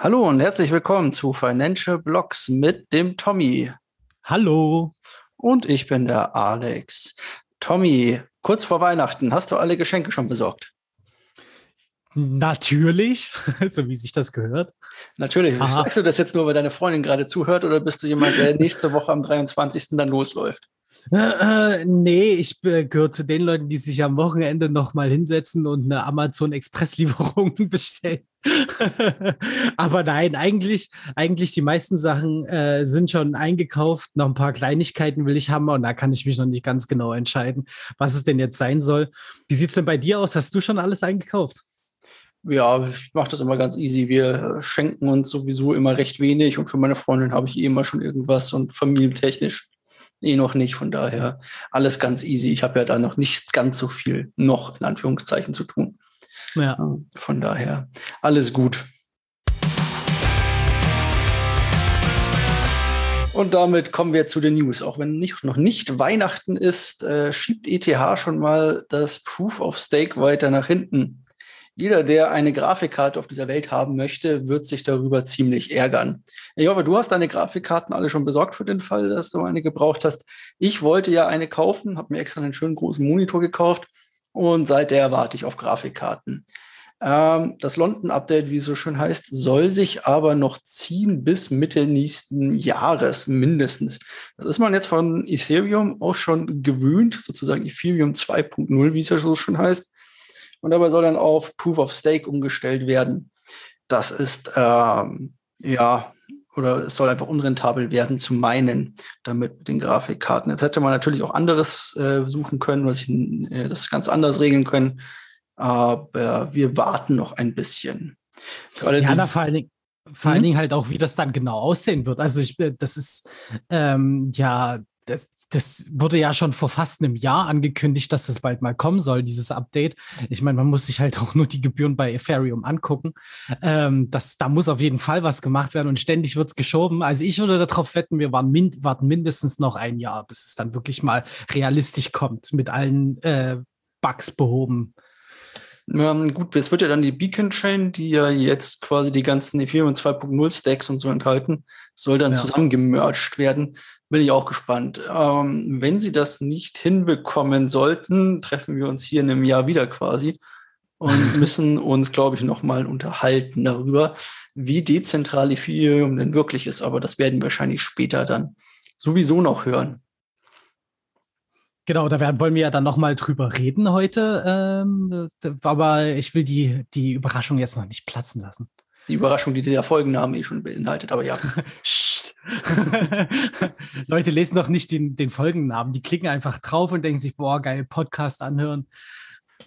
Hallo und herzlich willkommen zu Financial Blocks mit dem Tommy. Hallo. Und ich bin der Alex. Tommy, kurz vor Weihnachten, hast du alle Geschenke schon besorgt? Natürlich, so wie sich das gehört. Natürlich. Aha. Sagst du das jetzt nur, weil deine Freundin gerade zuhört oder bist du jemand, der nächste Woche am 23. dann losläuft? Äh, äh, nee, ich äh, gehöre zu den Leuten, die sich am Wochenende nochmal hinsetzen und eine Amazon Express-Lieferung bestellen. Aber nein, eigentlich, eigentlich die meisten Sachen äh, sind schon eingekauft. Noch ein paar Kleinigkeiten will ich haben und da kann ich mich noch nicht ganz genau entscheiden, was es denn jetzt sein soll. Wie sieht es denn bei dir aus? Hast du schon alles eingekauft? Ja, ich mache das immer ganz easy. Wir schenken uns sowieso immer recht wenig und für meine Freundin habe ich eh immer schon irgendwas und familientechnisch eh noch nicht. Von daher alles ganz easy. Ich habe ja da noch nicht ganz so viel noch in Anführungszeichen zu tun. Ja. Von daher alles gut. Und damit kommen wir zu den News. Auch wenn nicht, noch nicht Weihnachten ist, äh, schiebt ETH schon mal das Proof of Stake weiter nach hinten. Jeder, der eine Grafikkarte auf dieser Welt haben möchte, wird sich darüber ziemlich ärgern. Ich hoffe, du hast deine Grafikkarten alle schon besorgt für den Fall, dass du eine gebraucht hast. Ich wollte ja eine kaufen, habe mir extra einen schönen großen Monitor gekauft und seither warte ich auf Grafikkarten. Ähm, das London-Update, wie es so schön heißt, soll sich aber noch ziehen bis Mitte nächsten Jahres mindestens. Das ist man jetzt von Ethereum auch schon gewöhnt, sozusagen Ethereum 2.0, wie es ja so schön heißt und dabei soll dann auf Proof of Stake umgestellt werden. Das ist ähm, ja oder es soll einfach unrentabel werden zu meinen, damit mit den Grafikkarten. Jetzt hätte man natürlich auch anderes äh, suchen können, was ich äh, das ganz anders regeln können. Aber wir warten noch ein bisschen. Gerade ja, vor allen Dingen, vor allen hm? Dingen halt auch, wie das dann genau aussehen wird. Also ich, äh, das ist ähm, ja das, das wurde ja schon vor fast einem Jahr angekündigt, dass das bald mal kommen soll, dieses Update. Ich meine, man muss sich halt auch nur die Gebühren bei Ethereum angucken. Ähm, das, da muss auf jeden Fall was gemacht werden und ständig wird es geschoben. Also ich würde darauf wetten, wir min warten mindestens noch ein Jahr, bis es dann wirklich mal realistisch kommt, mit allen äh, Bugs behoben. Ähm, gut, es wird ja dann die Beacon Chain, die ja jetzt quasi die ganzen Ethereum 2.0 Stacks und so enthalten, soll dann ja. zusammengemerged werden. Bin ich auch gespannt. Ähm, wenn sie das nicht hinbekommen sollten, treffen wir uns hier in einem Jahr wieder quasi und müssen uns, glaube ich, nochmal unterhalten darüber, wie dezentral Ethereum denn wirklich ist. Aber das werden wir wahrscheinlich später dann sowieso noch hören. Genau, da werden, wollen wir ja dann nochmal drüber reden heute. Ähm, aber ich will die, die Überraschung jetzt noch nicht platzen lassen. Die Überraschung, die der Folgenname eh schon beinhaltet, aber ja. Leute lesen doch nicht den, den Folgennamen. Die klicken einfach drauf und denken sich, boah, geil, Podcast anhören.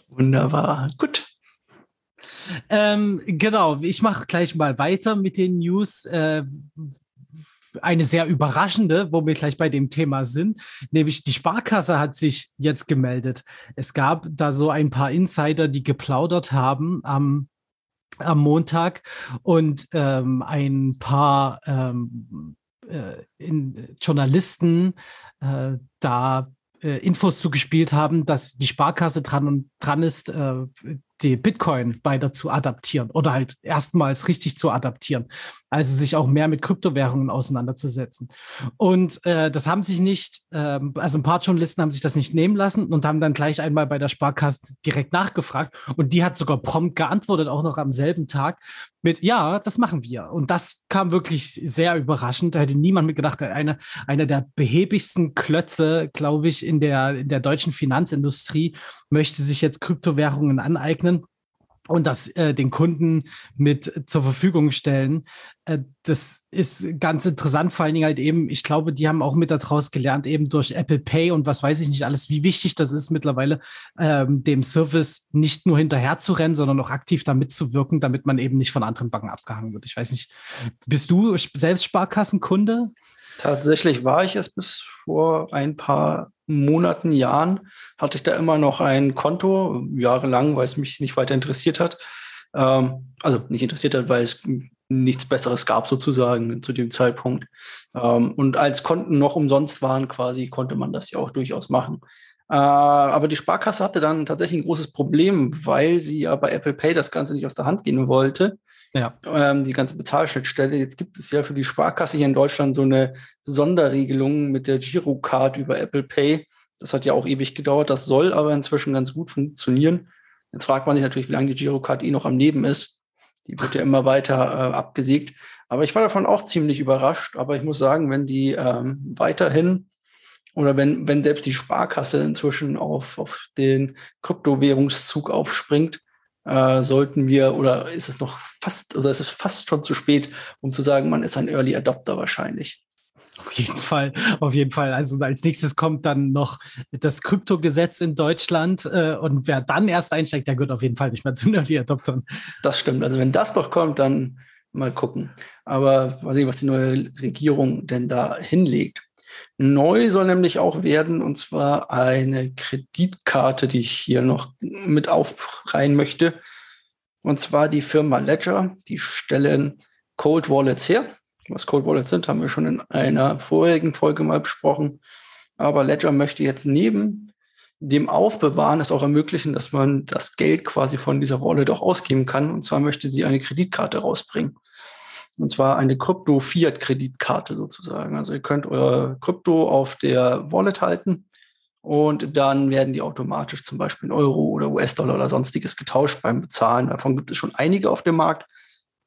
Wunderbar. Gut. Ähm, genau, ich mache gleich mal weiter mit den News. Äh, eine sehr überraschende, wo wir gleich bei dem Thema sind, nämlich die Sparkasse hat sich jetzt gemeldet. Es gab da so ein paar Insider, die geplaudert haben am am Montag und ähm, ein paar ähm, äh, in Journalisten äh, da äh, Infos zugespielt haben, dass die Sparkasse dran und dran ist, äh, die Bitcoin weiter zu adaptieren oder halt erstmals richtig zu adaptieren. Also sich auch mehr mit Kryptowährungen auseinanderzusetzen. Und äh, das haben sich nicht, äh, also ein paar Journalisten haben sich das nicht nehmen lassen und haben dann gleich einmal bei der Sparkasse direkt nachgefragt. Und die hat sogar prompt geantwortet, auch noch am selben Tag mit, ja, das machen wir. Und das kam wirklich sehr überraschend. Da hätte niemand mitgedacht, einer eine der behäbigsten Klötze, glaube ich, in der, in der deutschen Finanzindustrie möchte sich jetzt Kryptowährungen aneignen und das äh, den Kunden mit zur Verfügung stellen. Äh, das ist ganz interessant, vor allen Dingen halt eben, ich glaube, die haben auch mit daraus gelernt, eben durch Apple Pay und was weiß ich nicht alles, wie wichtig das ist mittlerweile, ähm, dem Service nicht nur hinterher zu rennen, sondern auch aktiv da mitzuwirken, damit man eben nicht von anderen Banken abgehangen wird. Ich weiß nicht, bist du selbst Sparkassenkunde? Tatsächlich war ich es bis vor ein paar Monaten, Jahren, hatte ich da immer noch ein Konto, jahrelang, weil es mich nicht weiter interessiert hat. Ähm, also nicht interessiert hat, weil es nichts Besseres gab sozusagen zu dem Zeitpunkt. Ähm, und als Konten noch umsonst waren quasi, konnte man das ja auch durchaus machen. Äh, aber die Sparkasse hatte dann tatsächlich ein großes Problem, weil sie ja bei Apple Pay das Ganze nicht aus der Hand gehen wollte Ja. Ähm, die ganze Bezahlschnittstelle. Jetzt gibt es ja für die Sparkasse hier in Deutschland so eine Sonderregelung mit der Girocard über Apple Pay. Das hat ja auch ewig gedauert. Das soll aber inzwischen ganz gut funktionieren. Jetzt fragt man sich natürlich, wie lange die Girocard eh noch am Leben ist. Die wird ja immer weiter äh, abgesägt. Aber ich war davon auch ziemlich überrascht. Aber ich muss sagen, wenn die ähm, weiterhin oder wenn, wenn selbst die Sparkasse inzwischen auf, auf den Kryptowährungszug aufspringt, äh, sollten wir, oder ist es noch fast, oder ist es fast schon zu spät, um zu sagen, man ist ein Early Adopter wahrscheinlich. Auf jeden Fall, auf jeden Fall. Also als nächstes kommt dann noch das Kryptogesetz in Deutschland äh, und wer dann erst einsteigt, der gehört auf jeden Fall nicht mehr zu den Early Adoptern. Das stimmt. Also wenn das doch kommt, dann mal gucken. Aber mal sehen, was die neue Regierung denn da hinlegt. Neu soll nämlich auch werden, und zwar eine Kreditkarte, die ich hier noch mit aufreihen möchte. Und zwar die Firma Ledger. Die stellen Cold Wallets her. Was Cold Wallets sind, haben wir schon in einer vorherigen Folge mal besprochen. Aber Ledger möchte jetzt neben dem Aufbewahren es auch ermöglichen, dass man das Geld quasi von dieser Wallet auch ausgeben kann. Und zwar möchte sie eine Kreditkarte rausbringen. Und zwar eine Krypto-Fiat-Kreditkarte sozusagen. Also ihr könnt euer Krypto auf der Wallet halten und dann werden die automatisch zum Beispiel in Euro oder US-Dollar oder sonstiges getauscht beim Bezahlen. Davon gibt es schon einige auf dem Markt.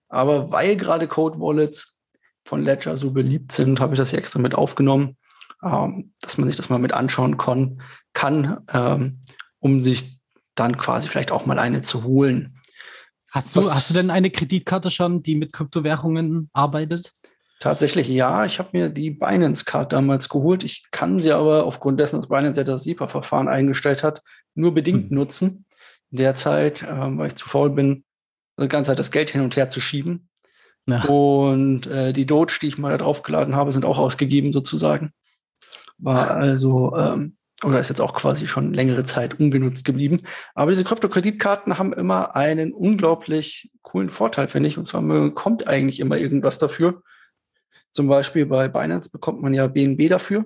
Aber weil gerade Code Wallets von Ledger so beliebt sind, habe ich das hier extra mit aufgenommen, ähm, dass man sich das mal mit anschauen kann, ähm, um sich dann quasi vielleicht auch mal eine zu holen. Hast du, hast du denn eine Kreditkarte schon, die mit Kryptowährungen arbeitet? Tatsächlich ja. Ich habe mir die Binance-Card damals geholt. Ich kann sie aber aufgrund dessen, dass Binance ja das SEPA-Verfahren eingestellt hat, nur bedingt hm. nutzen. Derzeit, ähm, weil ich zu faul bin, die ganze Zeit das Geld hin und her zu schieben. Ja. Und äh, die Doge, die ich mal da draufgeladen habe, sind auch ausgegeben sozusagen. War also ähm, oder ist jetzt auch quasi schon längere Zeit ungenutzt geblieben. Aber diese Krypto-Kreditkarten haben immer einen unglaublich coolen Vorteil, finde ich. Und zwar man bekommt eigentlich immer irgendwas dafür. Zum Beispiel bei Binance bekommt man ja BNB dafür.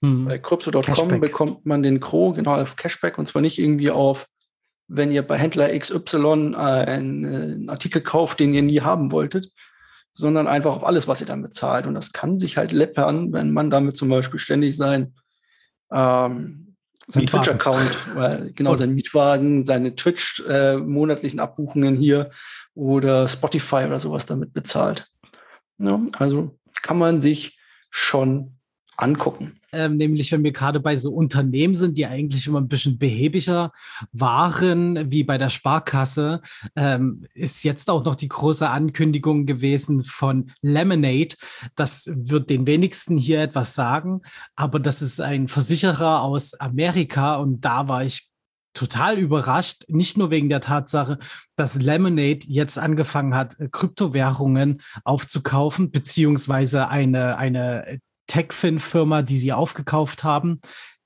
Hm. Bei Crypto.com bekommt man den Cro genau auf Cashback und zwar nicht irgendwie auf, wenn ihr bei Händler XY einen Artikel kauft, den ihr nie haben wolltet, sondern einfach auf alles, was ihr dann bezahlt. Und das kann sich halt läppern, wenn man damit zum Beispiel ständig sein ähm, sein Twitch-Account, äh, genau, oh. sein Mietwagen, seine Twitch äh, monatlichen Abbuchungen hier oder Spotify oder sowas damit bezahlt. Ja, also kann man sich schon angucken. Ähm, nämlich, wenn wir gerade bei so Unternehmen sind, die eigentlich immer ein bisschen behäbiger waren, wie bei der Sparkasse, ähm, ist jetzt auch noch die große Ankündigung gewesen von Lemonade. Das wird den wenigsten hier etwas sagen, aber das ist ein Versicherer aus Amerika und da war ich total überrascht, nicht nur wegen der Tatsache, dass Lemonade jetzt angefangen hat, Kryptowährungen aufzukaufen, beziehungsweise eine, eine TechFin-Firma, die sie aufgekauft haben,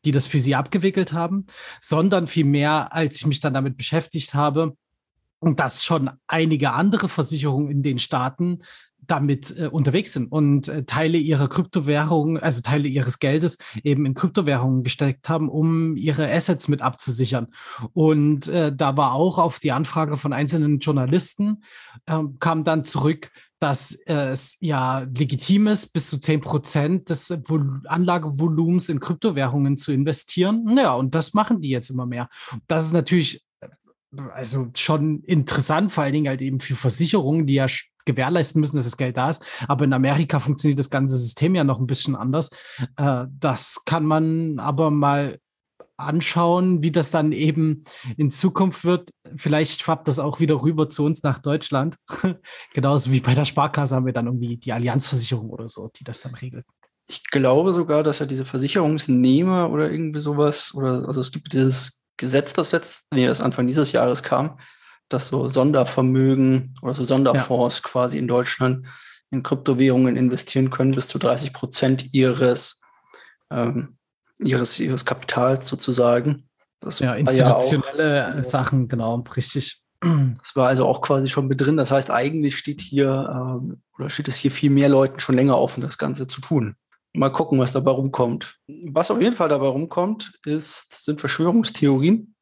die das für sie abgewickelt haben, sondern vielmehr, als ich mich dann damit beschäftigt habe, dass schon einige andere Versicherungen in den Staaten damit äh, unterwegs sind und äh, Teile ihrer Kryptowährungen, also Teile ihres Geldes eben in Kryptowährungen gesteckt haben, um ihre Assets mit abzusichern. Und äh, da war auch auf die Anfrage von einzelnen Journalisten, ähm, kam dann zurück, dass es ja legitim ist, bis zu 10 Prozent des Vol Anlagevolumens in Kryptowährungen zu investieren. Naja, und das machen die jetzt immer mehr. Das ist natürlich äh, also schon interessant, vor allen Dingen halt eben für Versicherungen, die ja gewährleisten müssen, dass das Geld da ist. Aber in Amerika funktioniert das ganze System ja noch ein bisschen anders. Äh, das kann man aber mal anschauen, wie das dann eben in Zukunft wird. Vielleicht schwappt das auch wieder rüber zu uns nach Deutschland. Genauso wie bei der Sparkasse haben wir dann irgendwie die Allianzversicherung oder so, die das dann regelt. Ich glaube sogar, dass ja diese Versicherungsnehmer oder irgendwie sowas, oder also es gibt dieses Gesetz, das jetzt, nee, das Anfang dieses Jahres kam, dass so Sondervermögen oder so Sonderfonds ja. quasi in Deutschland in Kryptowährungen investieren können, bis zu 30 Prozent ihres ähm, ihres, ihres Kapitals sozusagen. Das ja, institutionelle ja auch, Sachen, genau, richtig. Das war also auch quasi schon mit drin. Das heißt, eigentlich steht hier ähm, oder steht es hier viel mehr Leuten schon länger offen, das Ganze zu tun. Mal gucken, was dabei rumkommt. Was auf jeden Fall dabei rumkommt, ist, sind Verschwörungstheorien.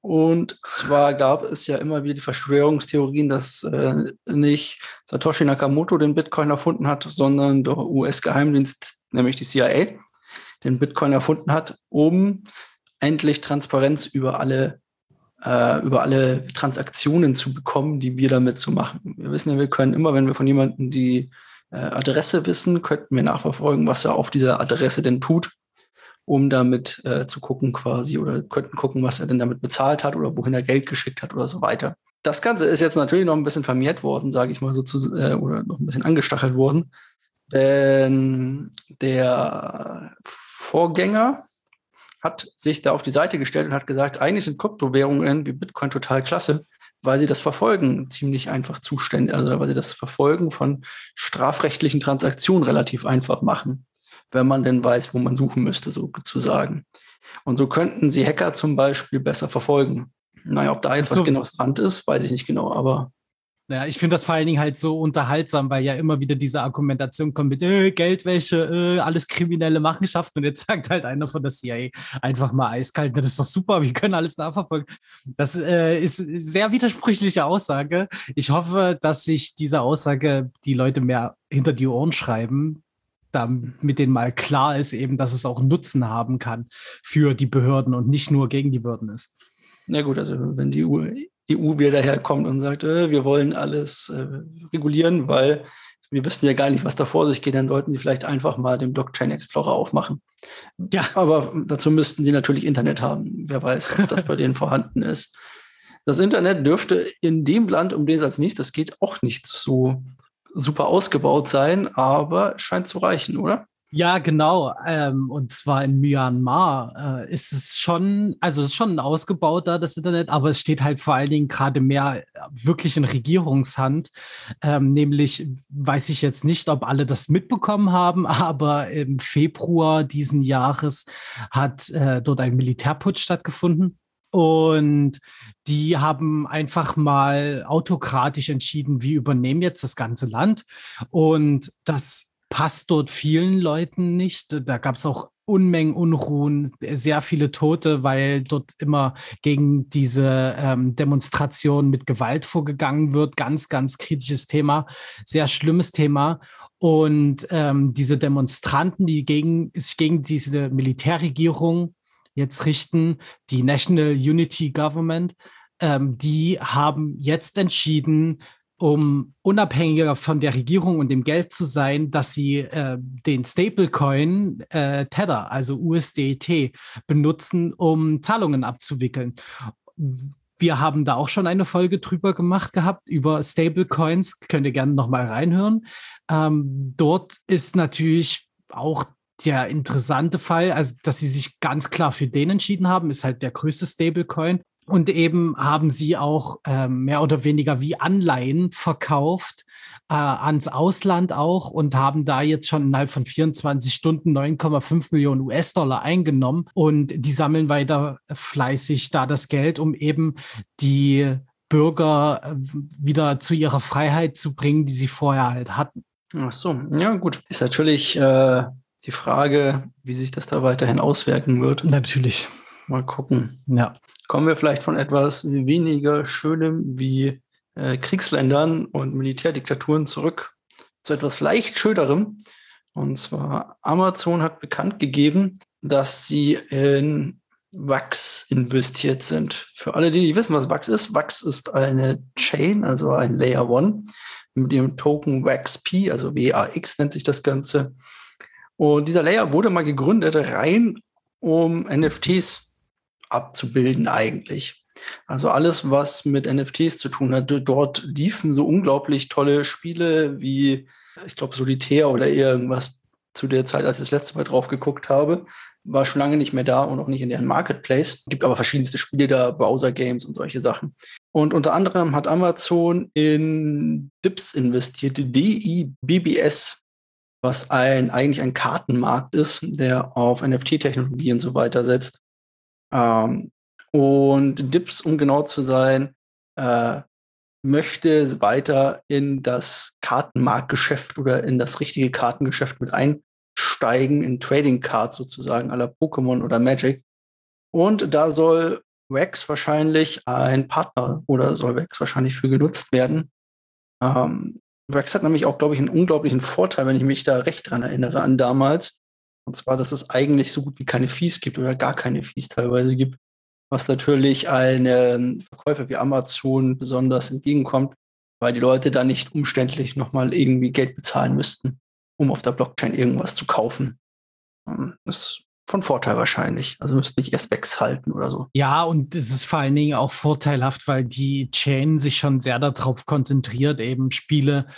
Und zwar gab es ja immer wieder die Verschwörungstheorien, dass äh, nicht Satoshi Nakamoto den Bitcoin erfunden hat, sondern der US-Geheimdienst, nämlich die CIA, den Bitcoin erfunden hat, um endlich Transparenz über alle, äh, über alle Transaktionen zu bekommen, die wir damit zu machen. Wir wissen ja, wir können immer, wenn wir von jemandem die äh, Adresse wissen, könnten wir nachverfolgen, was er auf dieser Adresse denn tut um damit äh, zu gucken quasi oder könnten gucken, was er denn damit bezahlt hat oder wohin er Geld geschickt hat oder so weiter. Das Ganze ist jetzt natürlich noch ein bisschen vermehrt worden, sage ich mal so, zu, äh, oder noch ein bisschen angestachelt worden. Denn der Vorgänger hat sich da auf die Seite gestellt und hat gesagt, eigentlich sind Kryptowährungen wie Bitcoin total klasse, weil sie das Verfolgen ziemlich einfach zuständig, also weil sie das Verfolgen von strafrechtlichen Transaktionen relativ einfach machen wenn man denn weiß, wo man suchen müsste, sozusagen. Und so könnten sie Hacker zum Beispiel besser verfolgen. Naja, ob da jetzt so. was genau dran ist, weiß ich nicht genau, aber. Ja, ich finde das vor allen Dingen halt so unterhaltsam, weil ja immer wieder diese Argumentation kommt mit äh, Geldwäsche, äh, alles kriminelle Machenschaften. Und jetzt sagt halt einer von der CIA einfach mal eiskalt, das ist doch super, wir können alles nachverfolgen. Das äh, ist eine sehr widersprüchliche Aussage. Ich hoffe, dass sich diese Aussage die Leute mehr hinter die Ohren schreiben, damit denen mal klar ist, eben, dass es auch Nutzen haben kann für die Behörden und nicht nur gegen die Behörden ist. Na gut, also wenn die EU, EU wieder daherkommt und sagt, äh, wir wollen alles äh, regulieren, weil wir wissen ja gar nicht, was da vor sich geht, dann sollten sie vielleicht einfach mal den Blockchain Explorer aufmachen. Ja. Aber dazu müssten sie natürlich Internet haben. Wer weiß, ob das bei denen vorhanden ist. Das Internet dürfte in dem Land, um den es als nächstes geht, auch nicht so super ausgebaut sein, aber scheint zu reichen, oder? Ja, genau. Ähm, und zwar in Myanmar äh, ist es schon, also es ist schon ausgebaut da, das Internet, aber es steht halt vor allen Dingen gerade mehr wirklich in Regierungshand. Ähm, nämlich weiß ich jetzt nicht, ob alle das mitbekommen haben, aber im Februar diesen Jahres hat äh, dort ein Militärputsch stattgefunden. Und die haben einfach mal autokratisch entschieden, wir übernehmen jetzt das ganze Land. Und das passt dort vielen Leuten nicht. Da gab es auch Unmengen Unruhen, sehr viele Tote, weil dort immer gegen diese ähm, Demonstration mit Gewalt vorgegangen wird. Ganz, ganz kritisches Thema, sehr schlimmes Thema. Und ähm, diese Demonstranten, die gegen, sich gegen diese Militärregierung jetzt richten, die National Unity Government, ähm, die haben jetzt entschieden, um unabhängiger von der Regierung und dem Geld zu sein, dass sie äh, den Stablecoin äh, Tether, also USDT, benutzen, um Zahlungen abzuwickeln. Wir haben da auch schon eine Folge drüber gemacht gehabt, über Stablecoins. Könnt ihr gerne nochmal reinhören. Ähm, dort ist natürlich auch der interessante Fall, also dass sie sich ganz klar für den entschieden haben, ist halt der größte Stablecoin. Und eben haben sie auch äh, mehr oder weniger wie Anleihen verkauft äh, ans Ausland auch und haben da jetzt schon innerhalb von 24 Stunden 9,5 Millionen US-Dollar eingenommen. Und die sammeln weiter fleißig da das Geld, um eben die Bürger äh, wieder zu ihrer Freiheit zu bringen, die sie vorher halt hatten. Ach so, ja gut. Ist natürlich äh, die Frage, wie sich das da weiterhin auswirken wird. Natürlich. Mal gucken. Ja. Kommen wir vielleicht von etwas weniger Schönem wie äh, Kriegsländern und Militärdiktaturen zurück zu etwas vielleicht Schönerem. Und zwar Amazon hat bekannt gegeben, dass sie in Wax investiert sind. Für alle, die nicht wissen, was Wax ist, Wax ist eine Chain, also ein Layer One mit dem Token WaxP, also WAX nennt sich das Ganze. Und dieser Layer wurde mal gegründet, rein um NFTs abzubilden eigentlich. Also alles, was mit NFTs zu tun hat. Dort liefen so unglaublich tolle Spiele wie, ich glaube, Solitär oder irgendwas zu der Zeit, als ich das letzte Mal drauf geguckt habe. War schon lange nicht mehr da und auch nicht in deren Marketplace. Gibt aber verschiedenste Spiele da, Browser-Games und solche Sachen. Und unter anderem hat Amazon in DIBS investiert, D-I-B-B-S was ein, eigentlich ein Kartenmarkt ist, der auf NFT-Technologie und so weiter setzt. Ähm, und Dips, um genau zu sein, äh, möchte weiter in das Kartenmarktgeschäft oder in das richtige Kartengeschäft mit einsteigen, in Trading Cards sozusagen, aller Pokémon oder Magic. Und da soll Wax wahrscheinlich ein Partner oder soll Wax wahrscheinlich für genutzt werden. Ähm, Wax hat nämlich auch, glaube ich, einen unglaublichen Vorteil, wenn ich mich da recht dran erinnere an damals. Und zwar, dass es eigentlich so gut wie keine Fees gibt oder gar keine Fees teilweise gibt, was natürlich allen Verkäufer wie Amazon besonders entgegenkommt, weil die Leute da nicht umständlich nochmal irgendwie Geld bezahlen müssten, um auf der Blockchain irgendwas zu kaufen. Ähm, das ist von Vorteil wahrscheinlich. Also müsste nicht erst weghalten oder so. Ja, und es ist vor allen Dingen auch vorteilhaft, weil die Chain sich schon sehr darauf konzentriert, eben Spiele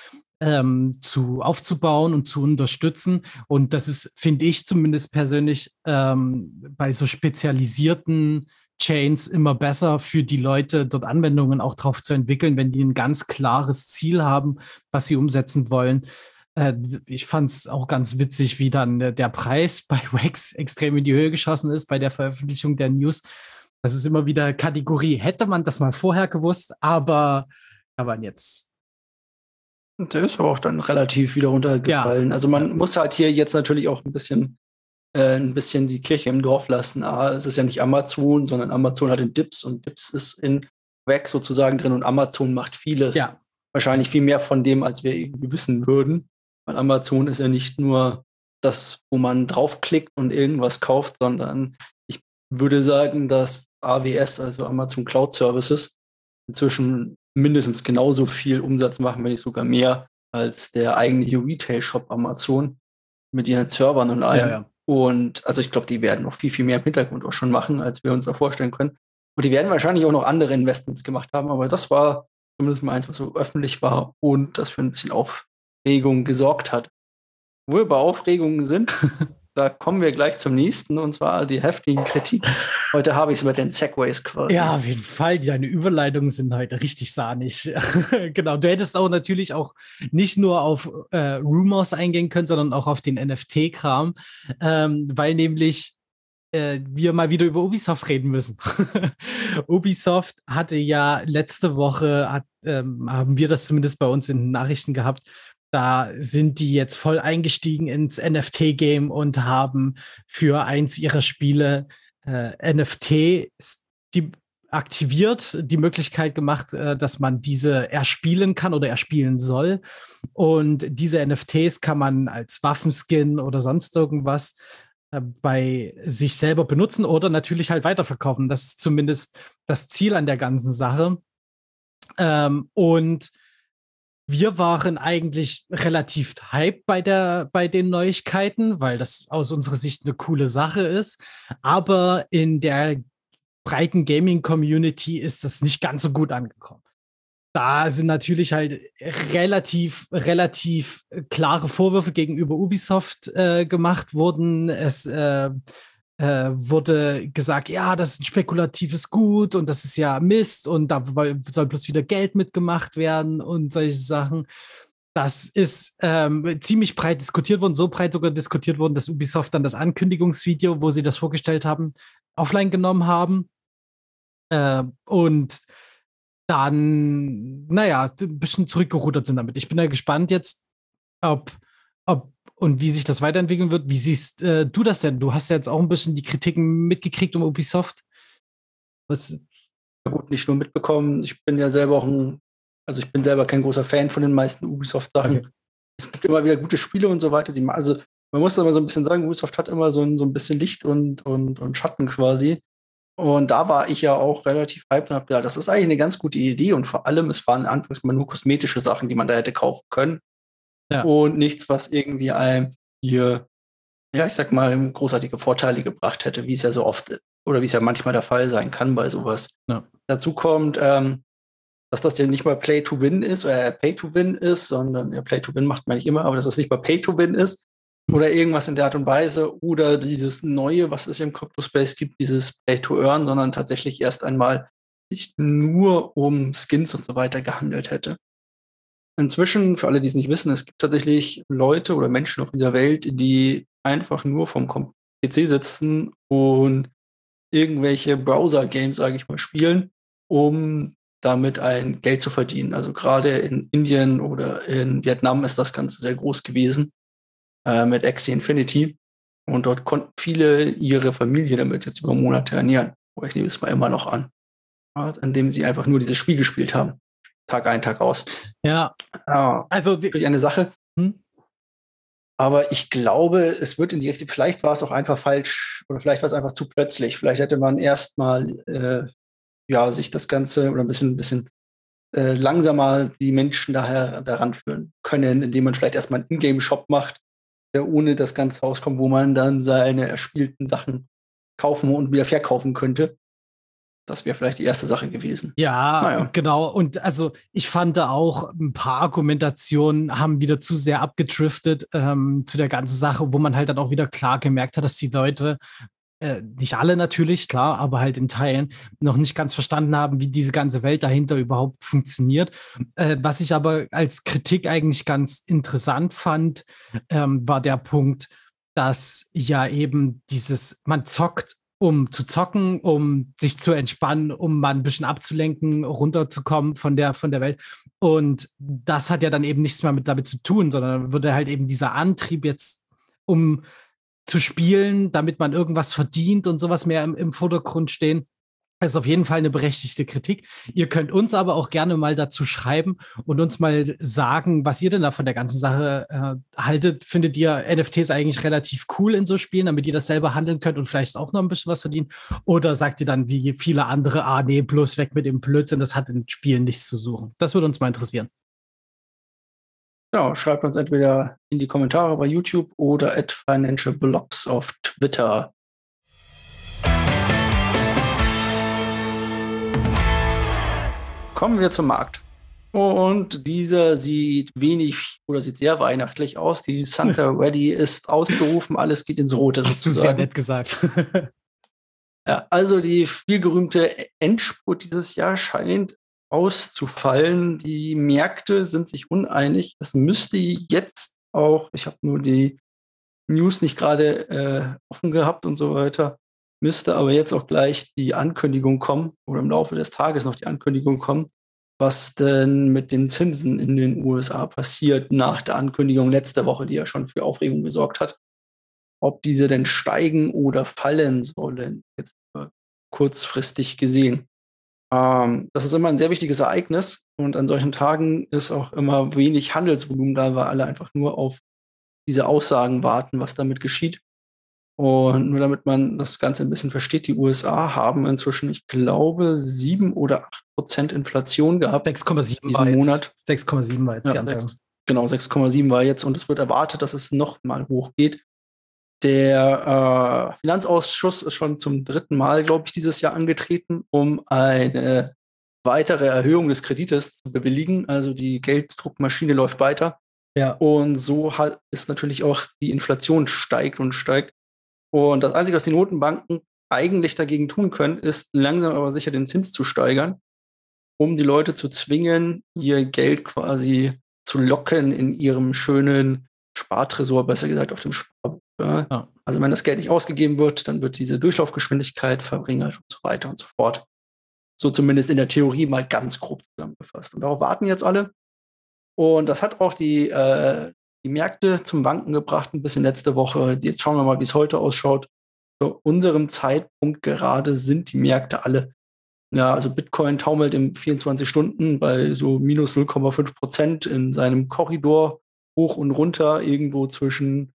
ähm, zu aufzubauen und zu unterstützen. Und das ist, finde ich zumindest persönlich, ähm, bei so spezialisierten Chains immer besser für die Leute, dort Anwendungen auch drauf zu entwickeln, wenn die ein ganz klares Ziel haben, was sie umsetzen wollen. Äh, ich fand es auch ganz witzig, wie dann der Preis bei Wax extrem in die Höhe geschossen ist bei der Veröffentlichung der News. Das ist immer wieder Kategorie. Hätte man das mal vorher gewusst, aber kann man jetzt. Der ist aber auch dann relativ wieder runtergefallen. Ja. Also man muss halt hier jetzt natürlich auch ein bisschen, äh, ein bisschen die Kirche im Dorf lassen. Ah, es ist ja nicht Amazon, sondern Amazon hat den Dips und Dips ist in Wax sozusagen drin und Amazon macht vieles. Ja. Wahrscheinlich viel mehr von dem, als wir irgendwie wissen würden. Weil Amazon ist ja nicht nur das, wo man draufklickt und irgendwas kauft, sondern ich würde sagen, dass AWS, also Amazon Cloud Services, inzwischen mindestens genauso viel Umsatz machen, wenn nicht sogar mehr, als der eigentliche Retail-Shop Amazon mit ihren Servern und allem. Ja, ja. Und also ich glaube, die werden noch viel, viel mehr im Hintergrund auch schon machen, als wir uns da vorstellen können. Und die werden wahrscheinlich auch noch andere Investments gemacht haben, aber das war zumindest mal eins, was so öffentlich war und das für ein bisschen auf, Aufregung gesorgt hat. Wo wir bei Aufregungen sind, da kommen wir gleich zum nächsten, und zwar die heftigen Kritik. Heute habe ich es mit den Segways quasi. Ja, auf jeden Fall. Deine Überleitungen sind heute richtig sahnig. genau. Du hättest auch natürlich auch nicht nur auf äh, Rumors eingehen können, sondern auch auf den NFT-Kram, ähm, weil nämlich äh, wir mal wieder über Ubisoft reden müssen. Ubisoft hatte ja letzte Woche, hat, ähm, haben wir das zumindest bei uns in den Nachrichten gehabt, da sind die jetzt voll eingestiegen ins NFT-Game und haben für eins ihrer Spiele äh, NFT die aktiviert, die Möglichkeit gemacht, äh, dass man diese erspielen kann oder erspielen soll. Und diese NFTs kann man als Waffenskin oder sonst irgendwas äh, bei sich selber benutzen oder natürlich halt weiterverkaufen. Das ist zumindest das Ziel an der ganzen Sache. Ähm, und wir waren eigentlich relativ hype bei, der, bei den Neuigkeiten, weil das aus unserer Sicht eine coole Sache ist. Aber in der breiten Gaming-Community ist das nicht ganz so gut angekommen. Da sind natürlich halt relativ, relativ klare Vorwürfe gegenüber Ubisoft äh, gemacht worden. Es äh, äh, wurde gesagt, ja, das ist ein spekulatives Gut und das ist ja Mist und da soll bloß wieder Geld mitgemacht werden und solche Sachen. Das ist ähm, ziemlich breit diskutiert worden, so breit sogar diskutiert worden, dass Ubisoft dann das Ankündigungsvideo, wo sie das vorgestellt haben, offline genommen haben. Äh, und dann, naja, ein bisschen zurückgerudert sind damit. Ich bin ja gespannt jetzt, ob, ob und wie sich das weiterentwickeln wird. Wie siehst äh, du das denn? Du hast ja jetzt auch ein bisschen die Kritiken mitgekriegt um Ubisoft. Was? Gut, nicht nur mitbekommen. Ich bin ja selber auch ein, also ich bin selber kein großer Fan von den meisten Ubisoft-Sachen. Okay. Es gibt immer wieder gute Spiele und so weiter. Also man muss aber so ein bisschen sagen, Ubisoft hat immer so ein, so ein bisschen Licht und, und, und Schatten quasi. Und da war ich ja auch relativ hyped und habe gedacht, das ist eigentlich eine ganz gute Idee. Und vor allem, es waren anfangs mal nur kosmetische Sachen, die man da hätte kaufen können. Ja. Und nichts, was irgendwie einem hier, ja, ich sag mal, großartige Vorteile gebracht hätte, wie es ja so oft oder wie es ja manchmal der Fall sein kann bei sowas. Ja. Dazu kommt, ähm, dass das ja nicht mal Play to Win ist oder Pay to Win ist, sondern ja, Play to Win macht man nicht immer, aber dass das nicht mal Pay to Win ist oder irgendwas in der Art und Weise oder dieses Neue, was es im Crypto Space gibt, dieses Play to Earn, sondern tatsächlich erst einmal nicht nur um Skins und so weiter gehandelt hätte. Inzwischen, für alle, die es nicht wissen, es gibt tatsächlich Leute oder Menschen auf dieser Welt, die einfach nur vom PC sitzen und irgendwelche Browser-Games, sage ich mal, spielen, um damit ein Geld zu verdienen. Also gerade in Indien oder in Vietnam ist das Ganze sehr groß gewesen äh, mit Axie Infinity. Und dort konnten viele ihre Familie damit jetzt über Monate ernähren. Oh, ich nehme es mal immer noch an. An dem sie einfach nur dieses Spiel gespielt haben. Tag ein, Tag aus. Ja. ja. Also die, eine Sache. Hm? Aber ich glaube, es wird in die Richtung, vielleicht war es auch einfach falsch oder vielleicht war es einfach zu plötzlich. Vielleicht hätte man erstmal äh, ja, sich das Ganze oder ein bisschen, ein bisschen äh, langsamer die Menschen daher daran führen können, indem man vielleicht erstmal einen Ingame-Shop macht, der ohne das Ganze rauskommt, wo man dann seine erspielten Sachen kaufen und wieder verkaufen könnte. Das wäre vielleicht die erste Sache gewesen. Ja, naja. genau. Und also ich fand da auch ein paar Argumentationen haben wieder zu sehr abgedriftet ähm, zu der ganzen Sache, wo man halt dann auch wieder klar gemerkt hat, dass die Leute äh, nicht alle natürlich, klar, aber halt in Teilen noch nicht ganz verstanden haben, wie diese ganze Welt dahinter überhaupt funktioniert. Äh, was ich aber als Kritik eigentlich ganz interessant fand, ähm, war der Punkt, dass ja eben dieses, man zockt, um zu zocken, um sich zu entspannen, um mal ein bisschen abzulenken, runterzukommen von der, von der Welt. Und das hat ja dann eben nichts mehr mit damit zu tun, sondern würde halt eben dieser Antrieb jetzt, um zu spielen, damit man irgendwas verdient und sowas mehr im, im Vordergrund stehen. Das ist auf jeden Fall eine berechtigte Kritik. Ihr könnt uns aber auch gerne mal dazu schreiben und uns mal sagen, was ihr denn da von der ganzen Sache äh, haltet. Findet ihr NFTs eigentlich relativ cool in so Spielen, damit ihr das selber handeln könnt und vielleicht auch noch ein bisschen was verdienen? Oder sagt ihr dann wie viele andere, ah nee, bloß weg mit dem Blödsinn, das hat in Spielen nichts zu suchen? Das würde uns mal interessieren. Genau, schreibt uns entweder in die Kommentare bei YouTube oder at Financial Blogs auf Twitter. Kommen wir zum Markt. Und dieser sieht wenig oder sieht sehr weihnachtlich aus. Die Santa Ready ist ausgerufen, alles geht ins Rote. Hast du sehr nett gesagt. ja, also die vielgerühmte Endspurt dieses Jahr scheint auszufallen. Die Märkte sind sich uneinig. Es müsste jetzt auch, ich habe nur die News nicht gerade äh, offen gehabt und so weiter, müsste aber jetzt auch gleich die Ankündigung kommen oder im Laufe des Tages noch die Ankündigung kommen, was denn mit den Zinsen in den USA passiert nach der Ankündigung letzte Woche, die ja schon für Aufregung gesorgt hat. Ob diese denn steigen oder fallen sollen, jetzt kurzfristig gesehen. Ähm, das ist immer ein sehr wichtiges Ereignis und an solchen Tagen ist auch immer wenig Handelsvolumen da, weil alle einfach nur auf diese Aussagen warten, was damit geschieht. Und nur damit man das Ganze ein bisschen versteht, die USA haben inzwischen, ich glaube, sieben oder acht Prozent Inflation gehabt. 6,7 diesen Monat. 6,7 war jetzt ja, die 6, Genau, 6,7 war jetzt und es wird erwartet, dass es noch mal hochgeht. Der äh, Finanzausschuss ist schon zum dritten Mal, glaube ich, dieses Jahr angetreten, um eine weitere Erhöhung des Kredites zu bewilligen. Also die Gelddruckmaschine läuft weiter. Ja. Und so ist natürlich auch die Inflation steigt und steigt. Und das Einzige, was die Notenbanken eigentlich dagegen tun können, ist langsam aber sicher den Zins zu steigern, um die Leute zu zwingen, ihr Geld quasi zu locken in ihrem schönen Spartresor, besser gesagt auf dem Sparbuch. Ja. Also wenn das Geld nicht ausgegeben wird, dann wird diese Durchlaufgeschwindigkeit verringert und so weiter und so fort. So zumindest in der Theorie mal ganz grob zusammengefasst. Und darauf warten jetzt alle. Und das hat auch die, äh, die Märkte zum Wanken gebracht, ein bisschen letzte Woche. Jetzt schauen wir mal, wie es heute ausschaut. Zu unserem Zeitpunkt gerade sind die Märkte alle. Ja, also Bitcoin taumelt im 24 Stunden bei so minus 0,5 Prozent in seinem Korridor hoch und runter, irgendwo zwischen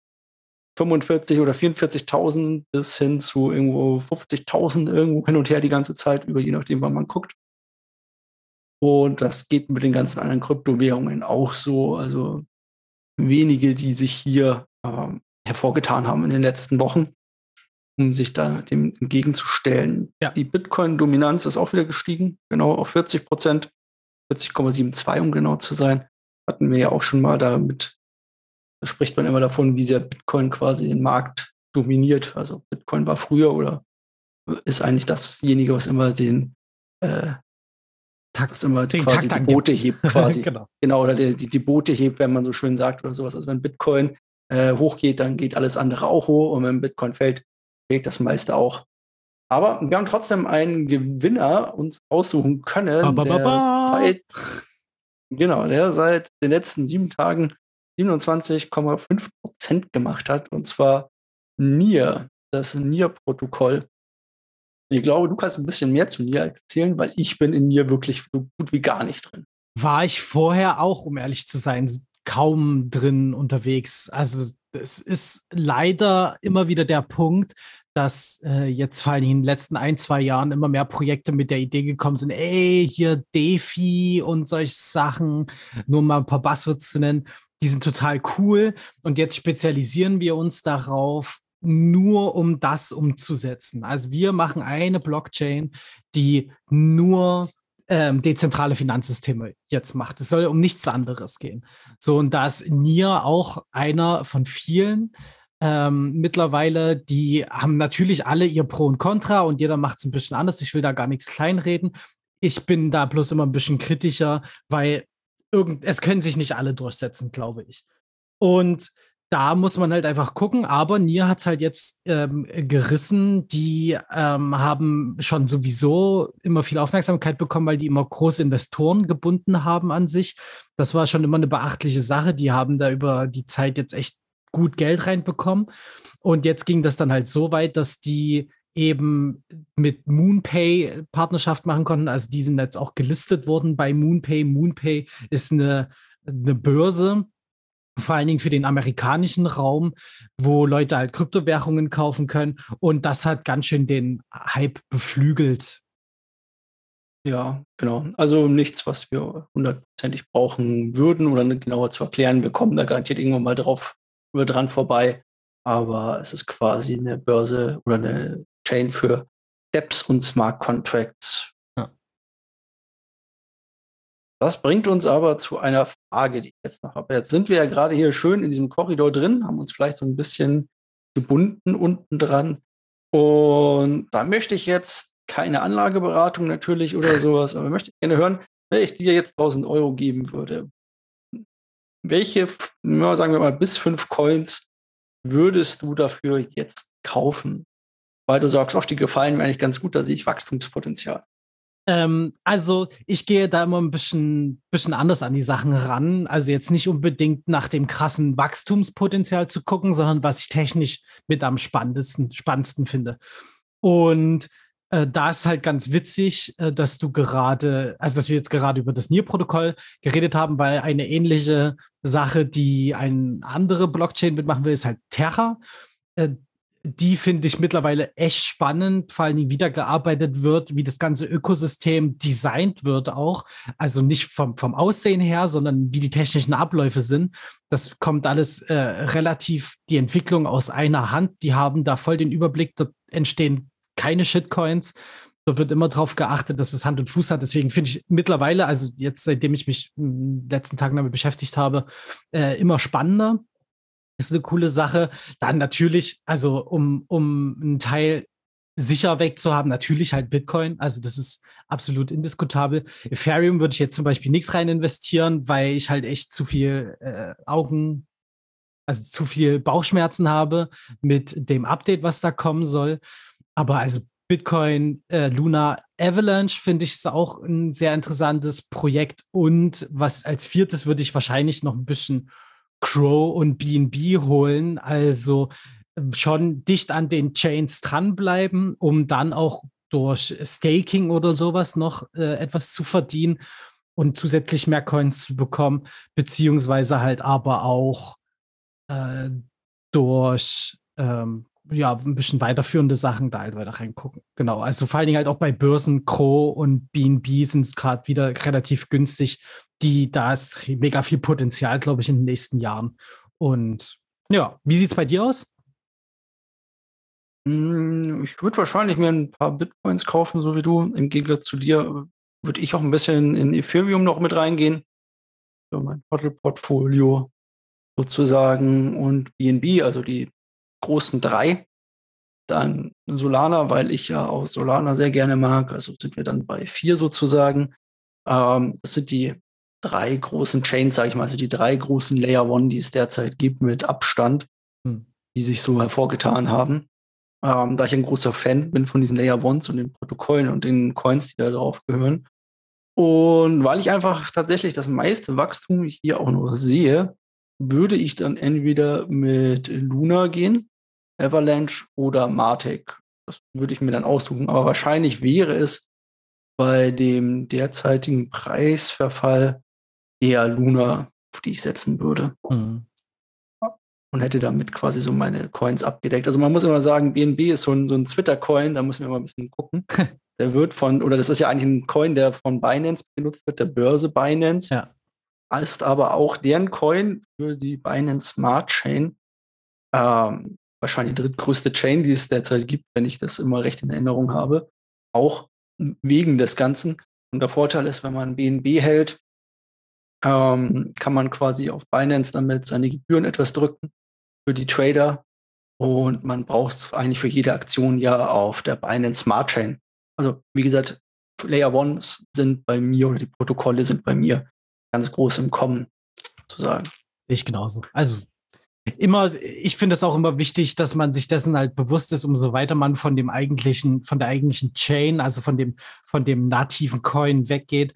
45 oder 44.000 bis hin zu irgendwo 50.000 irgendwo hin und her die ganze Zeit, über je nachdem, wann man guckt. Und das geht mit den ganzen anderen Kryptowährungen auch so. Also wenige, die sich hier ähm, hervorgetan haben in den letzten Wochen, um sich da dem entgegenzustellen. Ja. Die Bitcoin-Dominanz ist auch wieder gestiegen, genau auf 40 Prozent, 40,72 um genau zu sein. Hatten wir ja auch schon mal damit da spricht man immer davon, wie sehr Bitcoin quasi den Markt dominiert. Also Bitcoin war früher oder ist eigentlich dasjenige, was immer den äh, Takt, was immer quasi Takt die Boote hebt quasi. genau. genau, oder die, die, die Boote hebt, wenn man so schön sagt oder sowas. Also wenn Bitcoin äh, hochgeht, dann geht alles andere auch hoch und wenn Bitcoin fällt, fällt das meiste auch. Aber wir haben trotzdem einen Gewinner uns aussuchen können, ba, ba, ba, der seit, genau, der seit den letzten sieben Tagen 27,5 Prozent gemacht hat, und zwar NIR, das NIR-Protokoll. Ich glaube, du kannst ein bisschen mehr zu Nier erzählen, weil ich bin in Nier wirklich so gut wie gar nicht drin. War ich vorher auch, um ehrlich zu sein, kaum drin unterwegs. Also es ist leider immer wieder der Punkt, dass äh, jetzt vor allem in den letzten ein, zwei Jahren immer mehr Projekte mit der Idee gekommen sind, ey, hier Defi und solche Sachen, nur mal ein paar Buzzwords zu nennen, die sind total cool. Und jetzt spezialisieren wir uns darauf, nur um das umzusetzen. Also wir machen eine Blockchain, die nur ähm, dezentrale Finanzsysteme jetzt macht. Es soll um nichts anderes gehen. So, und da ist NIR auch einer von vielen. Ähm, mittlerweile, die haben natürlich alle ihr Pro und Contra und jeder macht es ein bisschen anders. Ich will da gar nichts kleinreden. Ich bin da bloß immer ein bisschen kritischer, weil irgend, es können sich nicht alle durchsetzen, glaube ich. Und da muss man halt einfach gucken. Aber Nier hat es halt jetzt ähm, gerissen. Die ähm, haben schon sowieso immer viel Aufmerksamkeit bekommen, weil die immer große Investoren gebunden haben an sich. Das war schon immer eine beachtliche Sache. Die haben da über die Zeit jetzt echt gut Geld reinbekommen. Und jetzt ging das dann halt so weit, dass die eben mit Moonpay Partnerschaft machen konnten. Also die sind jetzt auch gelistet worden bei Moonpay. Moonpay ist eine, eine Börse, vor allen Dingen für den amerikanischen Raum, wo Leute halt Kryptowährungen kaufen können. Und das hat ganz schön den Hype beflügelt. Ja, genau. Also nichts, was wir hundertprozentig brauchen würden oder genauer zu erklären. Wir kommen da garantiert irgendwann mal drauf über dran vorbei. Aber es ist quasi eine Börse oder eine Chain für Dapps und Smart Contracts das bringt uns aber zu einer Frage, die ich jetzt noch habe. Jetzt sind wir ja gerade hier schön in diesem Korridor drin, haben uns vielleicht so ein bisschen gebunden unten dran. Und da möchte ich jetzt keine Anlageberatung natürlich oder sowas, aber möchte ich gerne hören, wenn ich dir jetzt 1000 Euro geben würde. Welche, sagen wir mal, bis fünf Coins würdest du dafür jetzt kaufen? Weil du sagst, ach, die gefallen mir eigentlich ganz gut, da sehe ich Wachstumspotenzial. Ähm, also ich gehe da immer ein bisschen, bisschen anders an die Sachen ran. Also jetzt nicht unbedingt nach dem krassen Wachstumspotenzial zu gucken, sondern was ich technisch mit am spannendsten, spannendsten finde. Und äh, da ist halt ganz witzig, äh, dass du gerade, also dass wir jetzt gerade über das NIR-Protokoll geredet haben, weil eine ähnliche Sache, die eine andere Blockchain mitmachen will, ist halt Terra. Äh, die finde ich mittlerweile echt spannend, vor allem wie wiedergearbeitet wird, wie das ganze Ökosystem designt wird auch. Also nicht vom, vom Aussehen her, sondern wie die technischen Abläufe sind. Das kommt alles äh, relativ die Entwicklung aus einer Hand. Die haben da voll den Überblick. Dort entstehen keine Shitcoins. Da wird immer darauf geachtet, dass es Hand und Fuß hat. Deswegen finde ich mittlerweile, also jetzt seitdem ich mich in den letzten Tagen damit beschäftigt habe, äh, immer spannender ist eine coole Sache. Dann natürlich, also um, um einen Teil sicher wegzuhaben, natürlich halt Bitcoin. Also das ist absolut indiskutabel. Ethereum würde ich jetzt zum Beispiel nichts rein investieren, weil ich halt echt zu viel äh, Augen, also zu viel Bauchschmerzen habe mit dem Update, was da kommen soll. Aber also Bitcoin, äh, Luna Avalanche finde ich ist auch ein sehr interessantes Projekt. Und was als viertes würde ich wahrscheinlich noch ein bisschen Crow und BNB holen, also ähm, schon dicht an den Chains dranbleiben, um dann auch durch Staking oder sowas noch äh, etwas zu verdienen und zusätzlich mehr Coins zu bekommen, beziehungsweise halt aber auch äh, durch ähm, ja, ein bisschen weiterführende Sachen da halt weiter reingucken. Genau. Also vor allen Dingen halt auch bei Börsen, Crow und BNB sind gerade wieder relativ günstig. Die, da ist mega viel Potenzial, glaube ich, in den nächsten Jahren. Und ja, wie sieht es bei dir aus? Hm, ich würde wahrscheinlich mir ein paar Bitcoins kaufen, so wie du. Im Gegensatz zu dir würde ich auch ein bisschen in Ethereum noch mit reingehen. So mein Portfolio sozusagen und BNB, also die großen drei. Dann Solana, weil ich ja auch Solana sehr gerne mag. Also sind wir dann bei vier sozusagen. Ähm, das sind die drei großen Chains, sage ich mal, also die drei großen Layer One, die es derzeit gibt, mit Abstand, hm. die sich so hervorgetan haben. Ähm, da ich ein großer Fan bin von diesen Layer Ones und den Protokollen und den Coins, die da drauf gehören. Und weil ich einfach tatsächlich das meiste Wachstum hier auch noch sehe, würde ich dann entweder mit Luna gehen, Avalanche oder Martek. Das würde ich mir dann aussuchen. Aber wahrscheinlich wäre es bei dem derzeitigen Preisverfall eher Luna, auf die ich setzen würde. Mhm. Und hätte damit quasi so meine Coins abgedeckt. Also man muss immer sagen, BNB ist so ein, so ein Twitter-Coin, da müssen wir mal ein bisschen gucken. der wird von, oder das ist ja eigentlich ein Coin, der von Binance benutzt wird, der Börse Binance. Ja. Ist aber auch deren Coin für die Binance Smart Chain. Ähm, wahrscheinlich die drittgrößte Chain, die es derzeit gibt, wenn ich das immer recht in Erinnerung habe. Auch wegen des Ganzen. Und der Vorteil ist, wenn man BNB hält, ähm, kann man quasi auf Binance damit seine Gebühren etwas drücken für die Trader. Und man braucht es eigentlich für jede Aktion ja auf der Binance Smart Chain. Also, wie gesagt, Layer Ones sind bei mir oder die Protokolle sind bei mir ganz groß im Kommen, sozusagen. Sehe ich genauso. Also immer, ich finde es auch immer wichtig, dass man sich dessen halt bewusst ist, umso weiter man von dem eigentlichen, von der eigentlichen Chain, also von dem, von dem nativen Coin weggeht,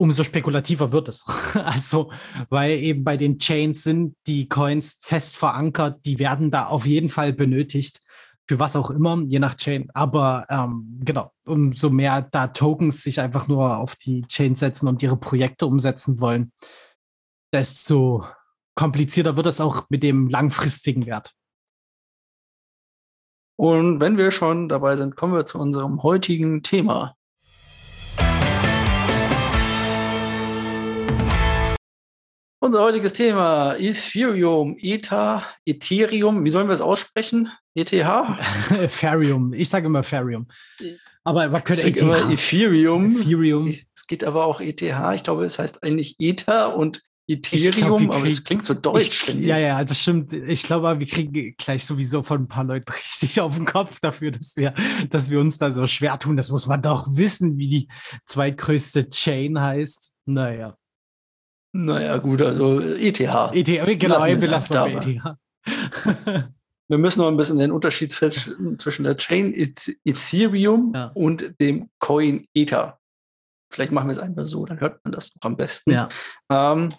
umso spekulativer wird es. also, weil eben bei den Chains sind die Coins fest verankert, die werden da auf jeden Fall benötigt, für was auch immer, je nach Chain. Aber ähm, genau, umso mehr da Tokens sich einfach nur auf die Chain setzen und ihre Projekte umsetzen wollen, desto komplizierter wird es auch mit dem langfristigen Wert. Und wenn wir schon dabei sind, kommen wir zu unserem heutigen Thema. Unser heutiges Thema Ethereum, Ether, Ethereum, wie sollen wir es aussprechen? ETH? Ethereum, ich sage immer Ethereum. Aber man könnte ETH. Immer Ethereum. Ethereum. Es geht aber auch ETH. Ich glaube, es heißt eigentlich Ether und Ethereum, glaub, aber es klingt so deutsch. Ich, ja, ja, das stimmt. Ich glaube, wir kriegen gleich sowieso von ein paar Leuten richtig auf den Kopf dafür, dass wir, dass wir uns da so schwer tun. Das muss man doch wissen, wie die zweitgrößte Chain heißt. Naja. Naja, gut, also ETH. ETH, genau, wir lassen bei ETH. wir müssen noch ein bisschen den Unterschied zwischen der Chain Ethereum ja. und dem Coin Ether. Vielleicht machen wir es einfach so, dann hört man das noch am besten. Ja. Ähm,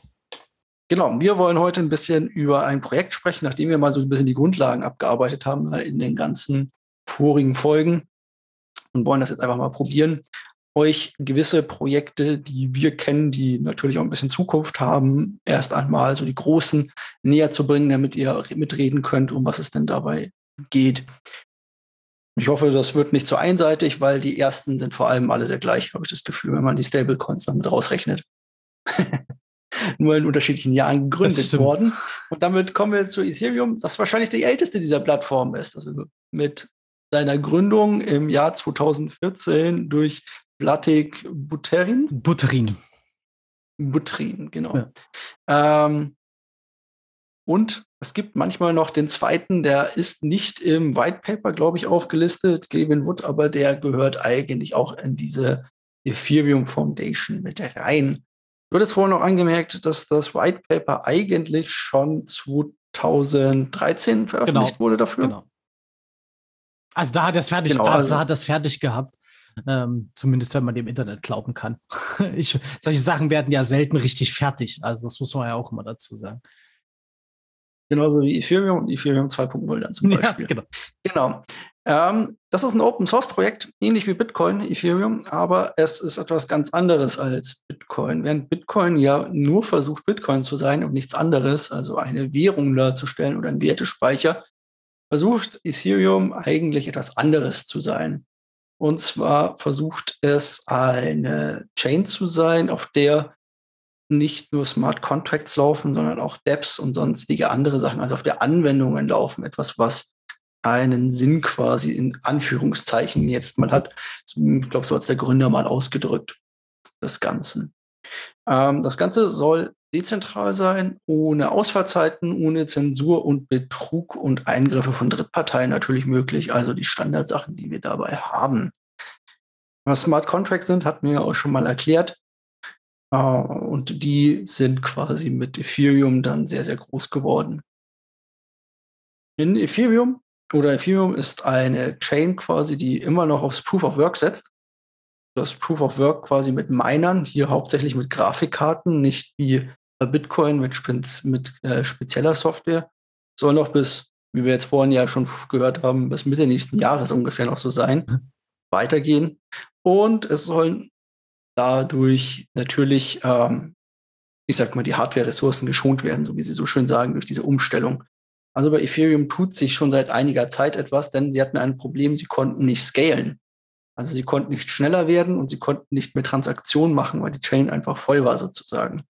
Genau, wir wollen heute ein bisschen über ein Projekt sprechen, nachdem wir mal so ein bisschen die Grundlagen abgearbeitet haben in den ganzen vorigen Folgen und wollen das jetzt einfach mal probieren, euch gewisse Projekte, die wir kennen, die natürlich auch ein bisschen Zukunft haben, erst einmal so die großen näher zu bringen, damit ihr mitreden könnt, um was es denn dabei geht. Ich hoffe, das wird nicht zu einseitig, weil die ersten sind vor allem alle sehr gleich, habe ich das Gefühl, wenn man die Stablecoins damit rausrechnet. nur in unterschiedlichen Jahren gegründet worden. Und damit kommen wir zu Ethereum, das wahrscheinlich die älteste dieser Plattformen ist. Also mit seiner Gründung im Jahr 2014 durch Blatik Buterin. Buterin. Buterin, genau. Ja. Ähm, und es gibt manchmal noch den zweiten, der ist nicht im White Paper, glaube ich, aufgelistet, Gavin Wood, aber der gehört eigentlich auch in diese Ethereum Foundation mit rein. Du hattest vorhin noch angemerkt, dass das White Paper eigentlich schon 2013 veröffentlicht genau, wurde dafür. Genau. Also da hat es fertig, genau, da, also, hat das fertig gehabt. Ähm, zumindest wenn man dem Internet glauben kann. ich, solche Sachen werden ja selten richtig fertig. Also das muss man ja auch immer dazu sagen. Genauso wie Ethereum und Ethereum 2.0 dann zum Beispiel. Ja, genau. genau. Ähm, das ist ein Open Source Projekt, ähnlich wie Bitcoin, Ethereum, aber es ist etwas ganz anderes als Bitcoin. Während Bitcoin ja nur versucht, Bitcoin zu sein und nichts anderes, also eine Währung darzustellen oder einen Wertespeicher, versucht Ethereum eigentlich etwas anderes zu sein. Und zwar versucht es eine Chain zu sein, auf der nicht nur Smart Contracts laufen, sondern auch Dapps und sonstige andere Sachen, also auf der Anwendungen laufen. Etwas, was einen Sinn quasi in Anführungszeichen jetzt mal hat. Ich glaube, so hat der Gründer mal ausgedrückt, das Ganze. Ähm, das Ganze soll dezentral sein, ohne Ausfallzeiten, ohne Zensur und Betrug und Eingriffe von Drittparteien natürlich möglich. Also die Standardsachen, die wir dabei haben. Was Smart Contracts sind, hatten wir ja auch schon mal erklärt. Uh, und die sind quasi mit Ethereum dann sehr, sehr groß geworden. In Ethereum oder Ethereum ist eine Chain quasi, die immer noch aufs Proof of Work setzt. Das Proof of Work quasi mit Minern, hier hauptsächlich mit Grafikkarten, nicht wie bei Bitcoin mit, mit äh, spezieller Software, soll noch bis wie wir jetzt vorhin ja schon gehört haben, bis Mitte nächsten Jahres ungefähr noch so sein, mhm. Weitergehen. Und es sollen dadurch natürlich, ähm, ich sag mal, die Hardware-Ressourcen geschont werden, so wie Sie so schön sagen, durch diese Umstellung. Also bei Ethereum tut sich schon seit einiger Zeit etwas, denn sie hatten ein Problem, sie konnten nicht scalen. Also sie konnten nicht schneller werden und sie konnten nicht mehr Transaktionen machen, weil die Chain einfach voll war sozusagen.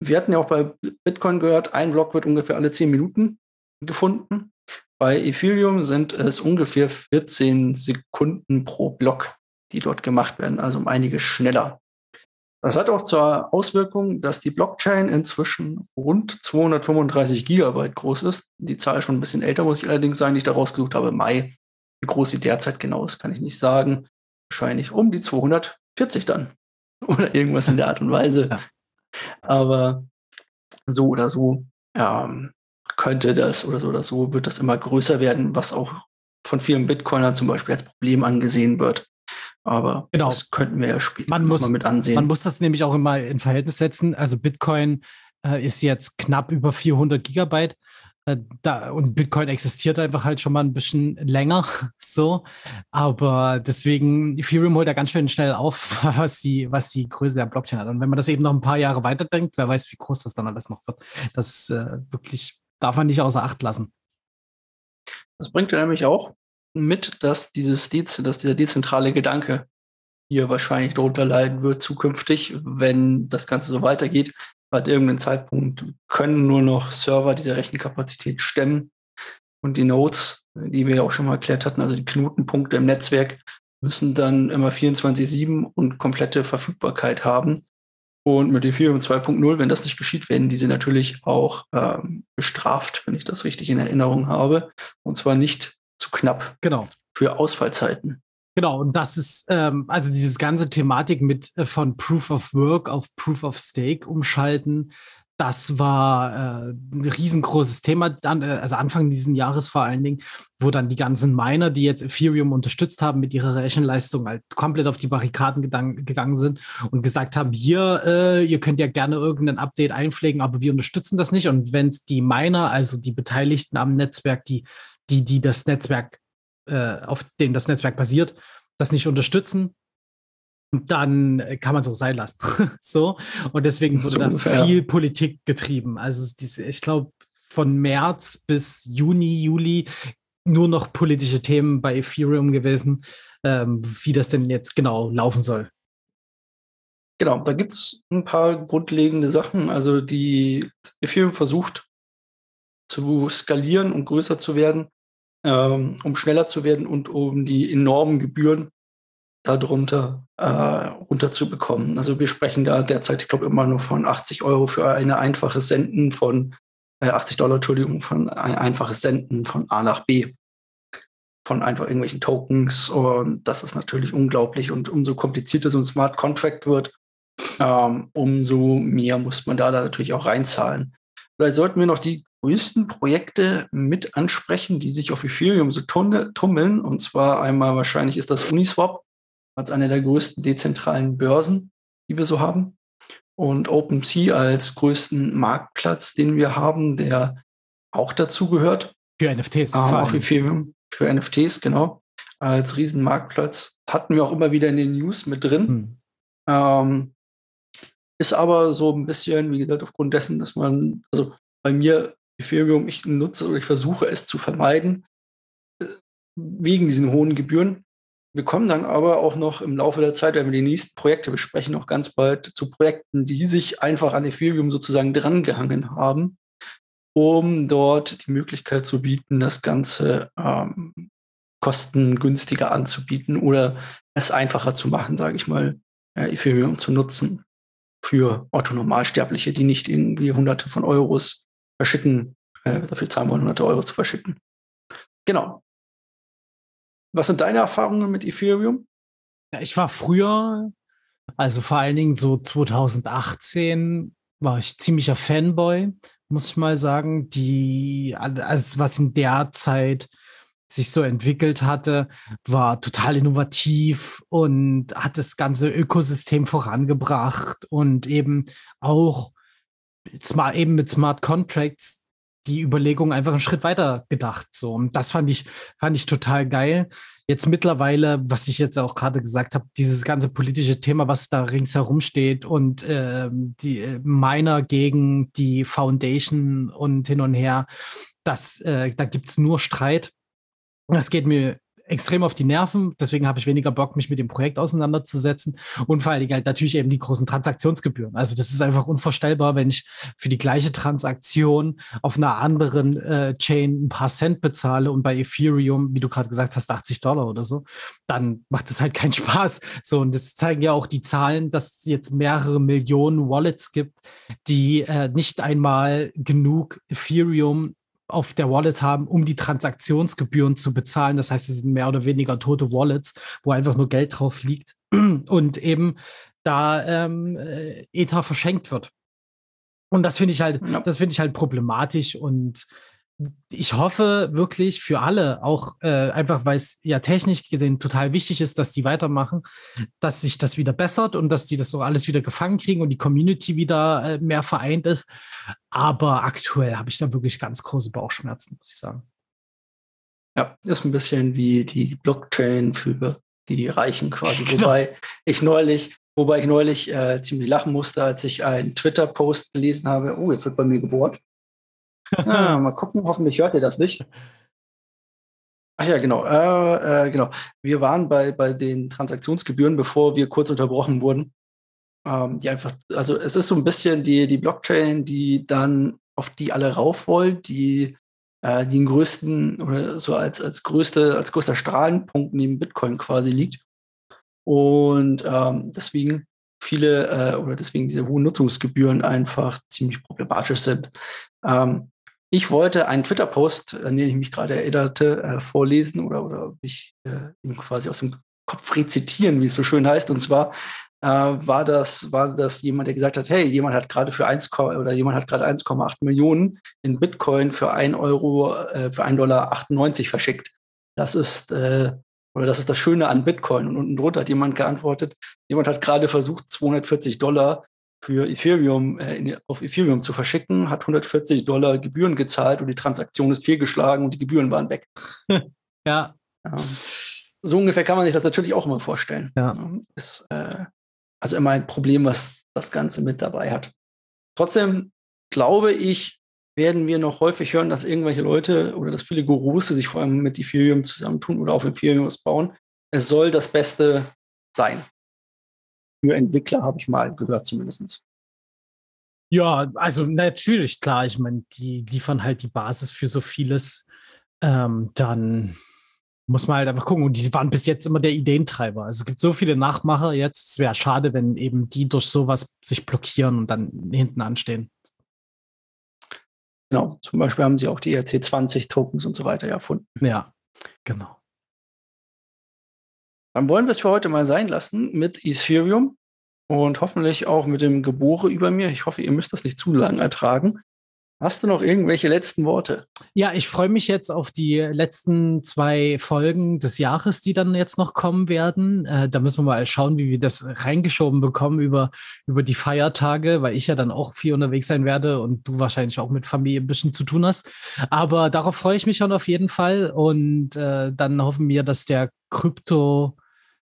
Wir hatten ja auch bei Bitcoin gehört, ein Block wird ungefähr alle 10 Minuten gefunden. Bei Ethereum sind es ungefähr 14 Sekunden pro Block, die dort gemacht werden, also um einiges schneller. Das hat auch zur Auswirkung, dass die Blockchain inzwischen rund 235 Gigabyte groß ist. Die Zahl ist schon ein bisschen älter, muss ich allerdings sagen, die ich da rausgesucht habe, Mai. Wie groß sie derzeit genau ist, kann ich nicht sagen. Wahrscheinlich um die 240 dann. Oder irgendwas in der Art und Weise. Ja. Aber so oder so ähm, könnte das oder so oder so wird das immer größer werden, was auch von vielen Bitcoinern zum Beispiel als Problem angesehen wird. Aber genau. das könnten wir ja später man muss, mal mit ansehen. Man muss das nämlich auch immer in Verhältnis setzen. Also Bitcoin äh, ist jetzt knapp über 400 Gigabyte. Äh, da, und Bitcoin existiert einfach halt schon mal ein bisschen länger. So. Aber deswegen, Ethereum holt da ganz schön schnell auf, was die, was die Größe der Blockchain hat. Und wenn man das eben noch ein paar Jahre weiterdenkt, wer weiß, wie groß das dann alles noch wird. Das äh, wirklich darf man nicht außer Acht lassen. Das bringt ja nämlich auch mit, dass dieses dass dieser dezentrale Gedanke hier wahrscheinlich darunter leiden wird zukünftig, wenn das Ganze so weitergeht. Bei irgendeinem Zeitpunkt können nur noch Server diese Rechenkapazität stemmen und die Nodes, die wir ja auch schon mal erklärt hatten, also die Knotenpunkte im Netzwerk, müssen dann immer 24-7 und komplette Verfügbarkeit haben. Und mit Ethereum 2.0, wenn das nicht geschieht, werden diese natürlich auch ähm, bestraft, wenn ich das richtig in Erinnerung habe. Und zwar nicht zu knapp. Genau. Für Ausfallzeiten. Genau, und das ist ähm, also dieses ganze Thematik mit äh, von Proof of Work auf Proof of Stake umschalten. Das war äh, ein riesengroßes Thema, an, äh, also Anfang dieses Jahres vor allen Dingen, wo dann die ganzen Miner, die jetzt Ethereum unterstützt haben mit ihrer Rechenleistung, halt komplett auf die Barrikaden gegangen sind und gesagt haben, hier, äh, ihr könnt ja gerne irgendein Update einpflegen, aber wir unterstützen das nicht. Und wenn die Miner, also die Beteiligten am Netzwerk, die die, die das Netzwerk, äh, auf denen das Netzwerk basiert, das nicht unterstützen, dann kann man es auch sein lassen. so. Und deswegen wurde so da ungefähr. viel Politik getrieben. Also diese, ich glaube, von März bis Juni, Juli nur noch politische Themen bei Ethereum gewesen, ähm, wie das denn jetzt genau laufen soll. Genau, da gibt es ein paar grundlegende Sachen. Also die Ethereum versucht zu skalieren und größer zu werden ähm, um schneller zu werden und um die enormen Gebühren darunter äh, runterzubekommen. Also wir sprechen da derzeit, ich glaube, immer nur von 80 Euro für ein einfaches Senden von äh, 80 Dollar, Entschuldigung, von ein einfaches Senden von A nach B von einfach irgendwelchen Tokens. Und das ist natürlich unglaublich. Und umso komplizierter so ein Smart Contract wird, ähm, umso mehr muss man da, da natürlich auch reinzahlen. Vielleicht sollten wir noch die größten Projekte mit ansprechen, die sich auf Ethereum so tummeln. Und zwar einmal wahrscheinlich ist das Uniswap als eine der größten dezentralen Börsen, die wir so haben. Und OpenSea als größten Marktplatz, den wir haben, der auch dazu gehört. Für NFTs. Ähm, auf Ethereum. Für NFTs, genau. Als Riesenmarktplatz. Hatten wir auch immer wieder in den News mit drin. Hm. Ähm, ist aber so ein bisschen, wie gesagt, aufgrund dessen, dass man, also bei mir Ethereum, ich nutze oder ich versuche es zu vermeiden, äh, wegen diesen hohen Gebühren. Wir kommen dann aber auch noch im Laufe der Zeit, wenn wir die nächsten Projekte besprechen, noch ganz bald zu Projekten, die sich einfach an Ethereum sozusagen drangehangen haben, um dort die Möglichkeit zu bieten, das Ganze ähm, kostengünstiger anzubieten oder es einfacher zu machen, sage ich mal, äh, Ethereum zu nutzen für Autonormalsterbliche, die nicht irgendwie hunderte von Euros verschicken, äh, dafür zahlen wollen, hunderte Euro zu verschicken. Genau. Was sind deine Erfahrungen mit Ethereum? Ja, ich war früher, also vor allen Dingen so 2018, war ich ziemlicher Fanboy, muss ich mal sagen. Die, also was in der Zeit sich so entwickelt hatte, war total innovativ und hat das ganze Ökosystem vorangebracht und eben auch eben mit Smart Contracts die Überlegung einfach einen Schritt weiter gedacht. So, und das fand ich, fand ich total geil. Jetzt mittlerweile, was ich jetzt auch gerade gesagt habe, dieses ganze politische Thema, was da ringsherum steht und äh, die Miner gegen die Foundation und hin und her, das, äh, da gibt es nur Streit. Das geht mir extrem auf die Nerven. Deswegen habe ich weniger Bock, mich mit dem Projekt auseinanderzusetzen. Und vor Dingen halt natürlich eben die großen Transaktionsgebühren. Also das ist einfach unvorstellbar, wenn ich für die gleiche Transaktion auf einer anderen äh, Chain ein paar Cent bezahle und bei Ethereum, wie du gerade gesagt hast, 80 Dollar oder so, dann macht es halt keinen Spaß. So, und das zeigen ja auch die Zahlen, dass es jetzt mehrere Millionen Wallets gibt, die äh, nicht einmal genug Ethereum auf der Wallet haben, um die Transaktionsgebühren zu bezahlen. Das heißt, es sind mehr oder weniger tote Wallets, wo einfach nur Geld drauf liegt und eben da ähm, äh, Ether verschenkt wird. Und das finde ich halt, ja. das finde ich halt problematisch und ich hoffe wirklich für alle, auch äh, einfach weil es ja technisch gesehen total wichtig ist, dass die weitermachen, dass sich das wieder bessert und dass die das so alles wieder gefangen kriegen und die Community wieder äh, mehr vereint ist. Aber aktuell habe ich da wirklich ganz große Bauchschmerzen, muss ich sagen. Ja, ist ein bisschen wie die Blockchain für die Reichen quasi. Genau. Wobei ich neulich, wobei ich neulich äh, ziemlich lachen musste, als ich einen Twitter-Post gelesen habe. Oh, jetzt wird bei mir gebohrt. Ah, mal gucken, hoffentlich hört ihr das nicht. Ach ja, genau. Äh, äh, genau. Wir waren bei, bei den Transaktionsgebühren, bevor wir kurz unterbrochen wurden. Ähm, die einfach, also es ist so ein bisschen die, die Blockchain, die dann auf die alle rauf wollen, die, äh, den größten oder so als, als größte, als größter Strahlenpunkt neben Bitcoin quasi liegt. Und ähm, deswegen viele äh, oder deswegen diese hohen Nutzungsgebühren einfach ziemlich problematisch sind. Ähm, ich wollte einen Twitter-Post, an den ich mich gerade erinnerte, äh, vorlesen oder, oder mich äh, quasi aus dem Kopf rezitieren, wie es so schön heißt. Und zwar äh, war, das, war das jemand, der gesagt hat, hey, jemand hat gerade für 1, oder jemand hat gerade 1,8 Millionen in Bitcoin für 1 Euro, äh, für 1,98 Dollar verschickt. Das ist, äh, oder das ist das Schöne an Bitcoin. Und unten drunter hat jemand geantwortet, jemand hat gerade versucht, 240 Dollar für Ethereum äh, in, auf Ethereum zu verschicken, hat 140 Dollar Gebühren gezahlt und die Transaktion ist fehlgeschlagen und die Gebühren waren weg. ja. ja. So ungefähr kann man sich das natürlich auch immer vorstellen. Ja. Ist äh, also immer ein Problem, was das Ganze mit dabei hat. Trotzdem glaube ich, werden wir noch häufig hören, dass irgendwelche Leute oder dass viele Gurus sich vor allem mit Ethereum zusammentun oder auf Ethereum was bauen. Es soll das Beste sein für Entwickler, habe ich mal gehört zumindest. Ja, also natürlich, klar. Ich meine, die liefern halt die Basis für so vieles. Ähm, dann muss man halt einfach gucken. Und die waren bis jetzt immer der Ideentreiber. Also es gibt so viele Nachmacher jetzt. Es wäre schade, wenn eben die durch sowas sich blockieren und dann hinten anstehen. Genau, zum Beispiel haben sie auch die ERC20-Tokens und so weiter erfunden. Ja, genau. Dann wollen wir es für heute mal sein lassen mit Ethereum und hoffentlich auch mit dem Gebore über mir. Ich hoffe, ihr müsst das nicht zu lang ertragen. Hast du noch irgendwelche letzten Worte? Ja, ich freue mich jetzt auf die letzten zwei Folgen des Jahres, die dann jetzt noch kommen werden. Äh, da müssen wir mal schauen, wie wir das reingeschoben bekommen über, über die Feiertage, weil ich ja dann auch viel unterwegs sein werde und du wahrscheinlich auch mit Familie ein bisschen zu tun hast. Aber darauf freue ich mich schon auf jeden Fall. Und äh, dann hoffen wir, dass der Krypto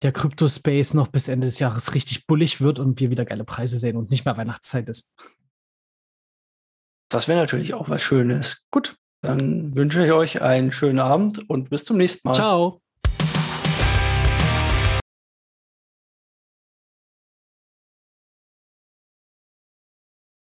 der Krypto-Space noch bis Ende des Jahres richtig bullig wird und wir wieder geile Preise sehen und nicht mehr Weihnachtszeit ist. Das wäre natürlich auch was Schönes. Gut, dann wünsche ich euch einen schönen Abend und bis zum nächsten Mal. Ciao.